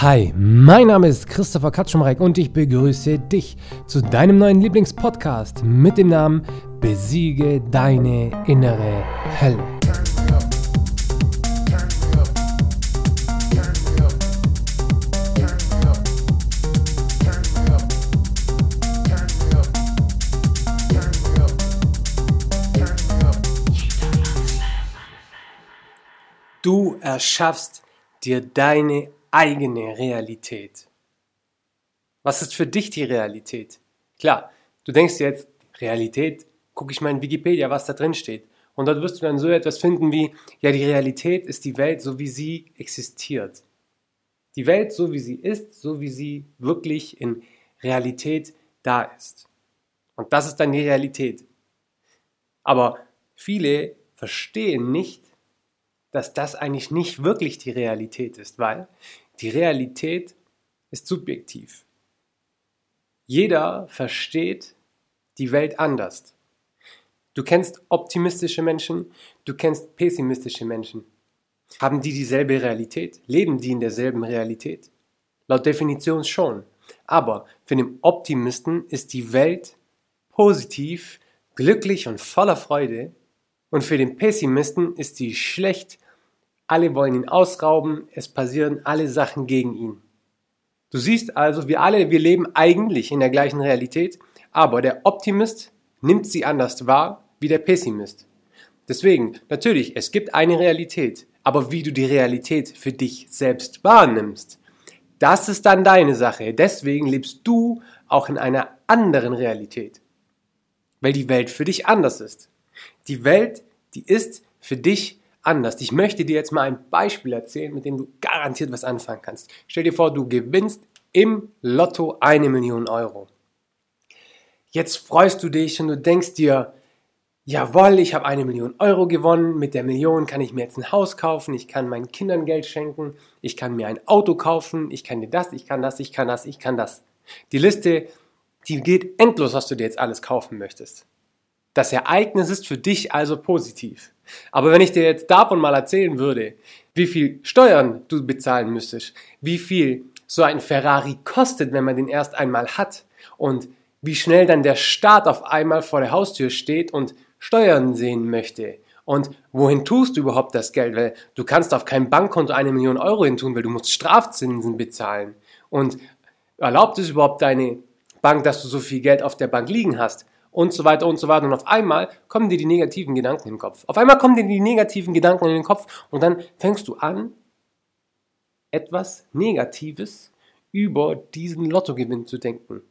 Hi, mein Name ist Christopher Katschumreck und ich begrüße dich zu deinem neuen Lieblingspodcast mit dem Namen Besiege deine innere Hölle. Du erschaffst dir deine eigene Realität. Was ist für dich die Realität? Klar, du denkst jetzt, Realität, gucke ich mal in Wikipedia, was da drin steht. Und dort wirst du dann so etwas finden wie, ja, die Realität ist die Welt, so wie sie existiert. Die Welt, so wie sie ist, so wie sie wirklich in Realität da ist. Und das ist dann die Realität. Aber viele verstehen nicht, dass das eigentlich nicht wirklich die Realität ist, weil die Realität ist subjektiv. Jeder versteht die Welt anders. Du kennst optimistische Menschen, du kennst pessimistische Menschen. Haben die dieselbe Realität? Leben die in derselben Realität? Laut Definition schon. Aber für den Optimisten ist die Welt positiv, glücklich und voller Freude und für den Pessimisten ist sie schlecht, alle wollen ihn ausrauben, es passieren alle Sachen gegen ihn. Du siehst also, wir alle, wir leben eigentlich in der gleichen Realität, aber der Optimist nimmt sie anders wahr wie der Pessimist. Deswegen, natürlich, es gibt eine Realität, aber wie du die Realität für dich selbst wahrnimmst, das ist dann deine Sache. Deswegen lebst du auch in einer anderen Realität, weil die Welt für dich anders ist. Die Welt, die ist für dich anders. Ich möchte dir jetzt mal ein Beispiel erzählen, mit dem du garantiert was anfangen kannst. Stell dir vor, du gewinnst im Lotto eine Million Euro. Jetzt freust du dich und du denkst dir, jawohl, ich habe eine Million Euro gewonnen, mit der Million kann ich mir jetzt ein Haus kaufen, ich kann meinen Kindern Geld schenken, ich kann mir ein Auto kaufen, ich kann dir das, ich kann das, ich kann das, ich kann das. Die Liste, die geht endlos, was du dir jetzt alles kaufen möchtest. Das Ereignis ist für dich also positiv. Aber wenn ich dir jetzt davon mal erzählen würde, wie viel Steuern du bezahlen müsstest, wie viel so ein Ferrari kostet, wenn man den erst einmal hat und wie schnell dann der Staat auf einmal vor der Haustür steht und Steuern sehen möchte. Und wohin tust du überhaupt das Geld? Weil du kannst auf kein Bankkonto eine Million Euro hin tun, weil du musst Strafzinsen bezahlen. Und erlaubt es überhaupt deine Bank, dass du so viel Geld auf der Bank liegen hast? Und so weiter und so weiter. Und auf einmal kommen dir die negativen Gedanken in den Kopf. Auf einmal kommen dir die negativen Gedanken in den Kopf und dann fängst du an, etwas Negatives über diesen Lottogewinn zu denken.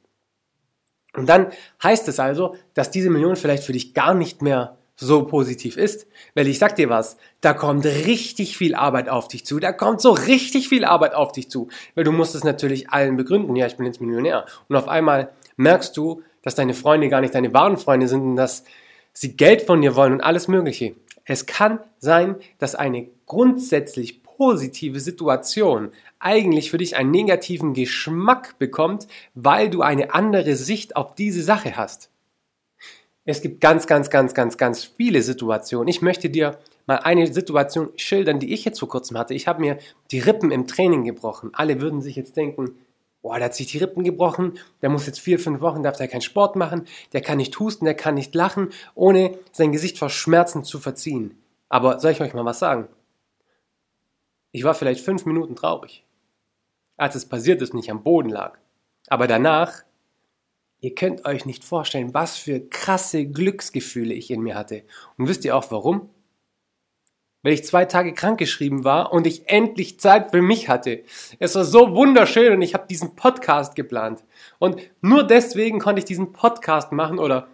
Und dann heißt es also, dass diese Million vielleicht für dich gar nicht mehr so positiv ist. Weil ich sag dir was, da kommt richtig viel Arbeit auf dich zu. Da kommt so richtig viel Arbeit auf dich zu. Weil du musst es natürlich allen begründen. Ja, ich bin jetzt Millionär. Und auf einmal merkst du, dass deine Freunde gar nicht deine wahren Freunde sind und dass sie Geld von dir wollen und alles Mögliche. Es kann sein, dass eine grundsätzlich positive Situation eigentlich für dich einen negativen Geschmack bekommt, weil du eine andere Sicht auf diese Sache hast. Es gibt ganz, ganz, ganz, ganz, ganz viele Situationen. Ich möchte dir mal eine Situation schildern, die ich jetzt vor kurzem hatte. Ich habe mir die Rippen im Training gebrochen. Alle würden sich jetzt denken, boah, der hat sich die Rippen gebrochen, der muss jetzt vier, fünf Wochen, darf der keinen Sport machen, der kann nicht husten, der kann nicht lachen, ohne sein Gesicht vor Schmerzen zu verziehen. Aber soll ich euch mal was sagen? Ich war vielleicht fünf Minuten traurig, als es passiert ist und ich am Boden lag. Aber danach, ihr könnt euch nicht vorstellen, was für krasse Glücksgefühle ich in mir hatte. Und wisst ihr auch warum? Weil ich zwei Tage krankgeschrieben war und ich endlich Zeit für mich hatte. Es war so wunderschön und ich habe diesen Podcast geplant. Und nur deswegen konnte ich diesen Podcast machen oder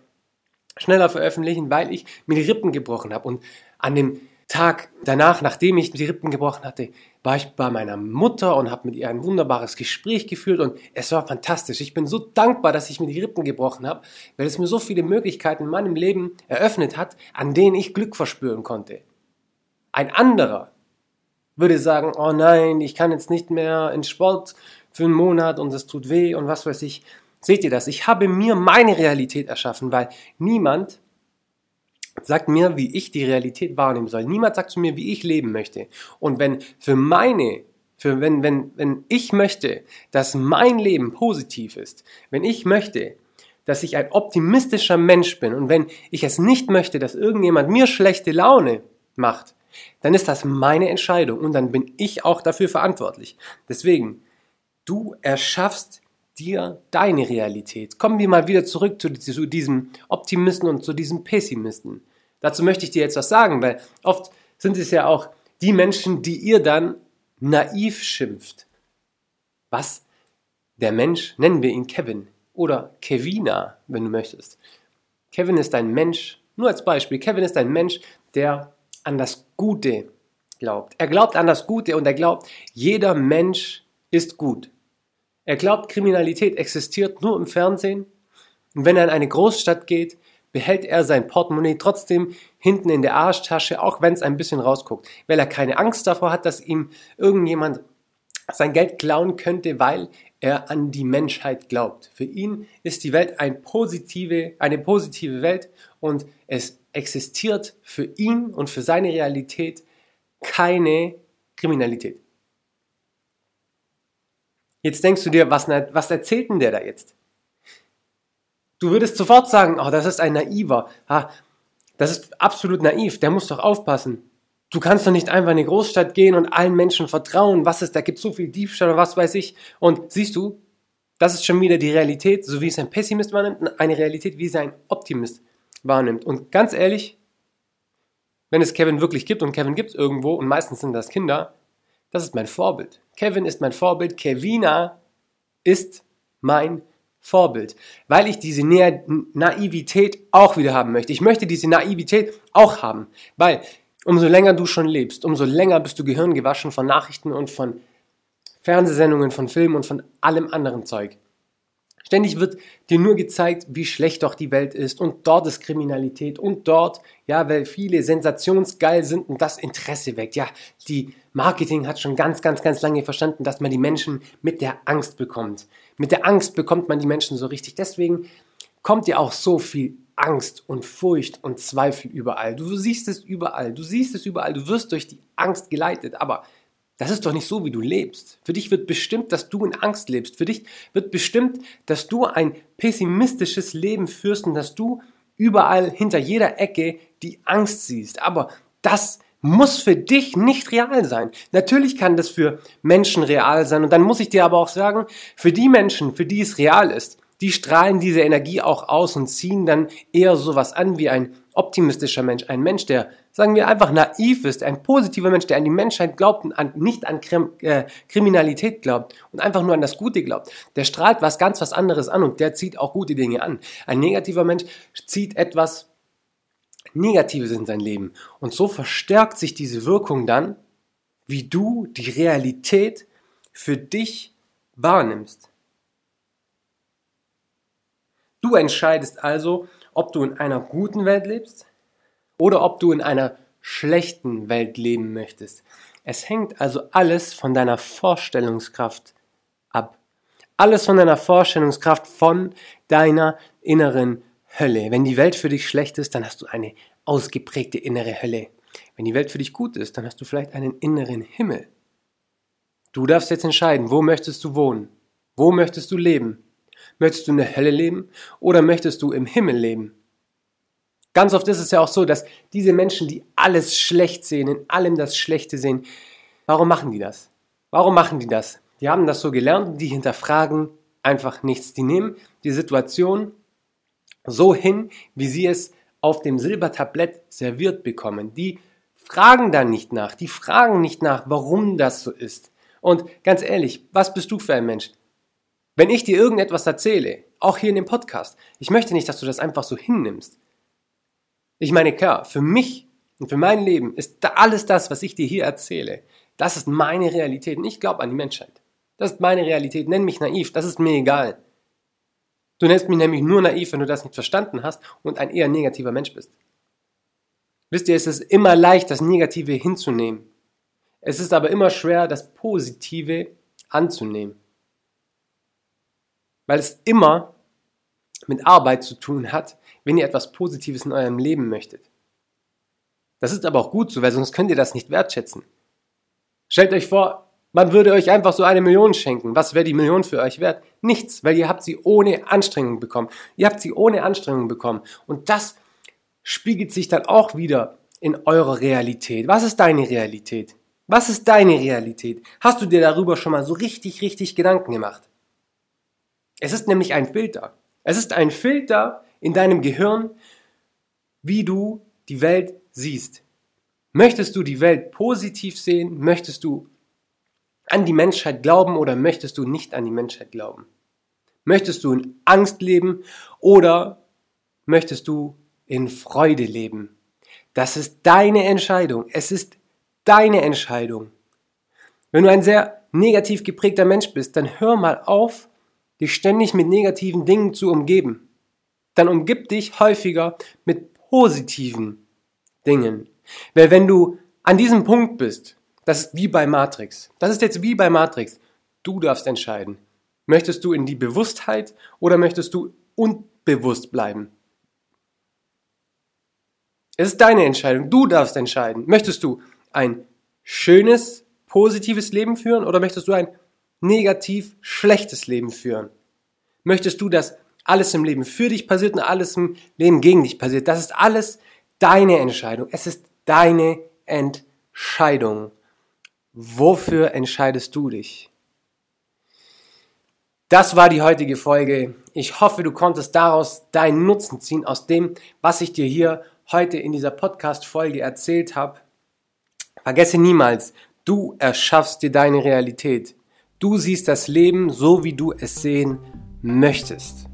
schneller veröffentlichen, weil ich mir die Rippen gebrochen habe. Und an dem Tag danach, nachdem ich die Rippen gebrochen hatte, war ich bei meiner Mutter und habe mit ihr ein wunderbares Gespräch geführt und es war fantastisch. Ich bin so dankbar, dass ich mir die Rippen gebrochen habe, weil es mir so viele Möglichkeiten in meinem Leben eröffnet hat, an denen ich Glück verspüren konnte. Ein anderer würde sagen, oh nein, ich kann jetzt nicht mehr in Sport für einen Monat und es tut weh und was weiß ich. Seht ihr das? Ich habe mir meine Realität erschaffen, weil niemand sagt mir, wie ich die Realität wahrnehmen soll. Niemand sagt zu mir, wie ich leben möchte. Und wenn für meine für wenn, wenn, wenn ich möchte, dass mein Leben positiv ist, wenn ich möchte, dass ich ein optimistischer Mensch bin und wenn ich es nicht möchte, dass irgendjemand mir schlechte Laune macht, dann ist das meine Entscheidung und dann bin ich auch dafür verantwortlich. Deswegen, du erschaffst dir deine Realität. Kommen wir mal wieder zurück zu, zu diesem Optimisten und zu diesem Pessimisten. Dazu möchte ich dir jetzt was sagen, weil oft sind es ja auch die Menschen, die ihr dann naiv schimpft. Was? Der Mensch, nennen wir ihn Kevin oder Kevina, wenn du möchtest. Kevin ist ein Mensch, nur als Beispiel, Kevin ist ein Mensch, der an das Gute glaubt. Er glaubt an das Gute und er glaubt, jeder Mensch ist gut. Er glaubt, Kriminalität existiert nur im Fernsehen. Und wenn er in eine Großstadt geht, behält er sein Portemonnaie trotzdem hinten in der Arschtasche, auch wenn es ein bisschen rausguckt, weil er keine Angst davor hat, dass ihm irgendjemand sein Geld klauen könnte, weil er an die Menschheit glaubt. Für ihn ist die Welt ein positive, eine positive Welt und es existiert für ihn und für seine Realität keine Kriminalität. Jetzt denkst du dir, was, was erzählt denn der da jetzt? Du würdest sofort sagen, oh, das ist ein Naiver. Ah, das ist absolut naiv, der muss doch aufpassen. Du kannst doch nicht einfach in eine Großstadt gehen und allen Menschen vertrauen. Was ist, da gibt so viel Diebstahl oder was weiß ich. Und siehst du, das ist schon wieder die Realität, so wie es ein Pessimist wahrnimmt, eine Realität, wie es ein Optimist wahrnimmt. Und ganz ehrlich, wenn es Kevin wirklich gibt und Kevin gibt es irgendwo und meistens sind das Kinder, das ist mein Vorbild. Kevin ist mein Vorbild, Kevina ist mein Vorbild, weil ich diese Naivität auch wieder haben möchte. Ich möchte diese Naivität auch haben, weil umso länger du schon lebst, umso länger bist du Gehirn gewaschen von Nachrichten und von Fernsehsendungen, von Filmen und von allem anderen Zeug. Ständig wird dir nur gezeigt, wie schlecht doch die Welt ist und dort ist Kriminalität und dort, ja, weil viele sensationsgeil sind und das Interesse weckt. Ja, die Marketing hat schon ganz, ganz, ganz lange verstanden, dass man die Menschen mit der Angst bekommt. Mit der Angst bekommt man die Menschen so richtig. Deswegen kommt ja auch so viel Angst und Furcht und Zweifel überall. Du siehst es überall. Du siehst es überall. Du wirst durch die Angst geleitet. Aber das ist doch nicht so, wie du lebst. Für dich wird bestimmt, dass du in Angst lebst. Für dich wird bestimmt, dass du ein pessimistisches Leben führst und dass du überall hinter jeder Ecke die Angst siehst. Aber das muss für dich nicht real sein. Natürlich kann das für Menschen real sein. Und dann muss ich dir aber auch sagen, für die Menschen, für die es real ist, die strahlen diese Energie auch aus und ziehen dann eher sowas an wie ein optimistischer Mensch, ein Mensch, der, sagen wir, einfach naiv ist, ein positiver Mensch, der an die Menschheit glaubt und an, nicht an Krim, äh, Kriminalität glaubt und einfach nur an das Gute glaubt, der strahlt was ganz was anderes an und der zieht auch gute Dinge an. Ein negativer Mensch zieht etwas Negatives in sein Leben. Und so verstärkt sich diese Wirkung dann, wie du die Realität für dich wahrnimmst. Du entscheidest also, ob du in einer guten Welt lebst oder ob du in einer schlechten Welt leben möchtest. Es hängt also alles von deiner Vorstellungskraft ab. Alles von deiner Vorstellungskraft, von deiner inneren Hölle. Wenn die Welt für dich schlecht ist, dann hast du eine ausgeprägte innere Hölle. Wenn die Welt für dich gut ist, dann hast du vielleicht einen inneren Himmel. Du darfst jetzt entscheiden, wo möchtest du wohnen? Wo möchtest du leben? Möchtest du in der Hölle leben oder möchtest du im Himmel leben? Ganz oft ist es ja auch so, dass diese Menschen, die alles schlecht sehen, in allem das Schlechte sehen, warum machen die das? Warum machen die das? Die haben das so gelernt und die hinterfragen einfach nichts. Die nehmen die Situation so hin, wie sie es auf dem Silbertablett serviert bekommen. Die fragen da nicht nach. Die fragen nicht nach, warum das so ist. Und ganz ehrlich, was bist du für ein Mensch? Wenn ich dir irgendetwas erzähle, auch hier in dem Podcast, ich möchte nicht, dass du das einfach so hinnimmst. Ich meine, klar, für mich und für mein Leben ist da alles das, was ich dir hier erzähle, das ist meine Realität und ich glaube an die Menschheit. Das ist meine Realität. Nenn mich naiv, das ist mir egal. Du nennst mich nämlich nur naiv, wenn du das nicht verstanden hast und ein eher negativer Mensch bist. Wisst ihr, es ist immer leicht, das Negative hinzunehmen. Es ist aber immer schwer, das Positive anzunehmen weil es immer mit Arbeit zu tun hat, wenn ihr etwas Positives in eurem Leben möchtet. Das ist aber auch gut so, weil sonst könnt ihr das nicht wertschätzen. Stellt euch vor, Man würde euch einfach so eine Million schenken. Was wäre die Million für euch wert? Nichts, weil ihr habt sie ohne Anstrengung bekommen. Ihr habt sie ohne Anstrengung bekommen. Und das spiegelt sich dann auch wieder in eurer Realität. Was ist deine Realität? Was ist deine Realität? Hast du dir darüber schon mal so richtig, richtig Gedanken gemacht? Es ist nämlich ein Filter. Es ist ein Filter in deinem Gehirn, wie du die Welt siehst. Möchtest du die Welt positiv sehen? Möchtest du an die Menschheit glauben oder möchtest du nicht an die Menschheit glauben? Möchtest du in Angst leben oder möchtest du in Freude leben? Das ist deine Entscheidung. Es ist deine Entscheidung. Wenn du ein sehr negativ geprägter Mensch bist, dann hör mal auf, dich ständig mit negativen Dingen zu umgeben. Dann umgib dich häufiger mit positiven Dingen. Weil wenn du an diesem Punkt bist, das ist wie bei Matrix. Das ist jetzt wie bei Matrix. Du darfst entscheiden. Möchtest du in die Bewusstheit oder möchtest du unbewusst bleiben? Es ist deine Entscheidung. Du darfst entscheiden. Möchtest du ein schönes, positives Leben führen oder möchtest du ein negativ schlechtes Leben führen? Möchtest du, dass alles im Leben für dich passiert und alles im Leben gegen dich passiert? Das ist alles deine Entscheidung. Es ist deine Entscheidung. Wofür entscheidest du dich? Das war die heutige Folge. Ich hoffe, du konntest daraus deinen Nutzen ziehen, aus dem, was ich dir hier heute in dieser Podcast-Folge erzählt habe. Vergesse niemals, du erschaffst dir deine Realität. Du siehst das Leben so, wie du es sehen möchtest.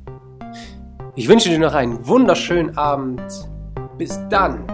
Ich wünsche dir noch einen wunderschönen Abend. Bis dann.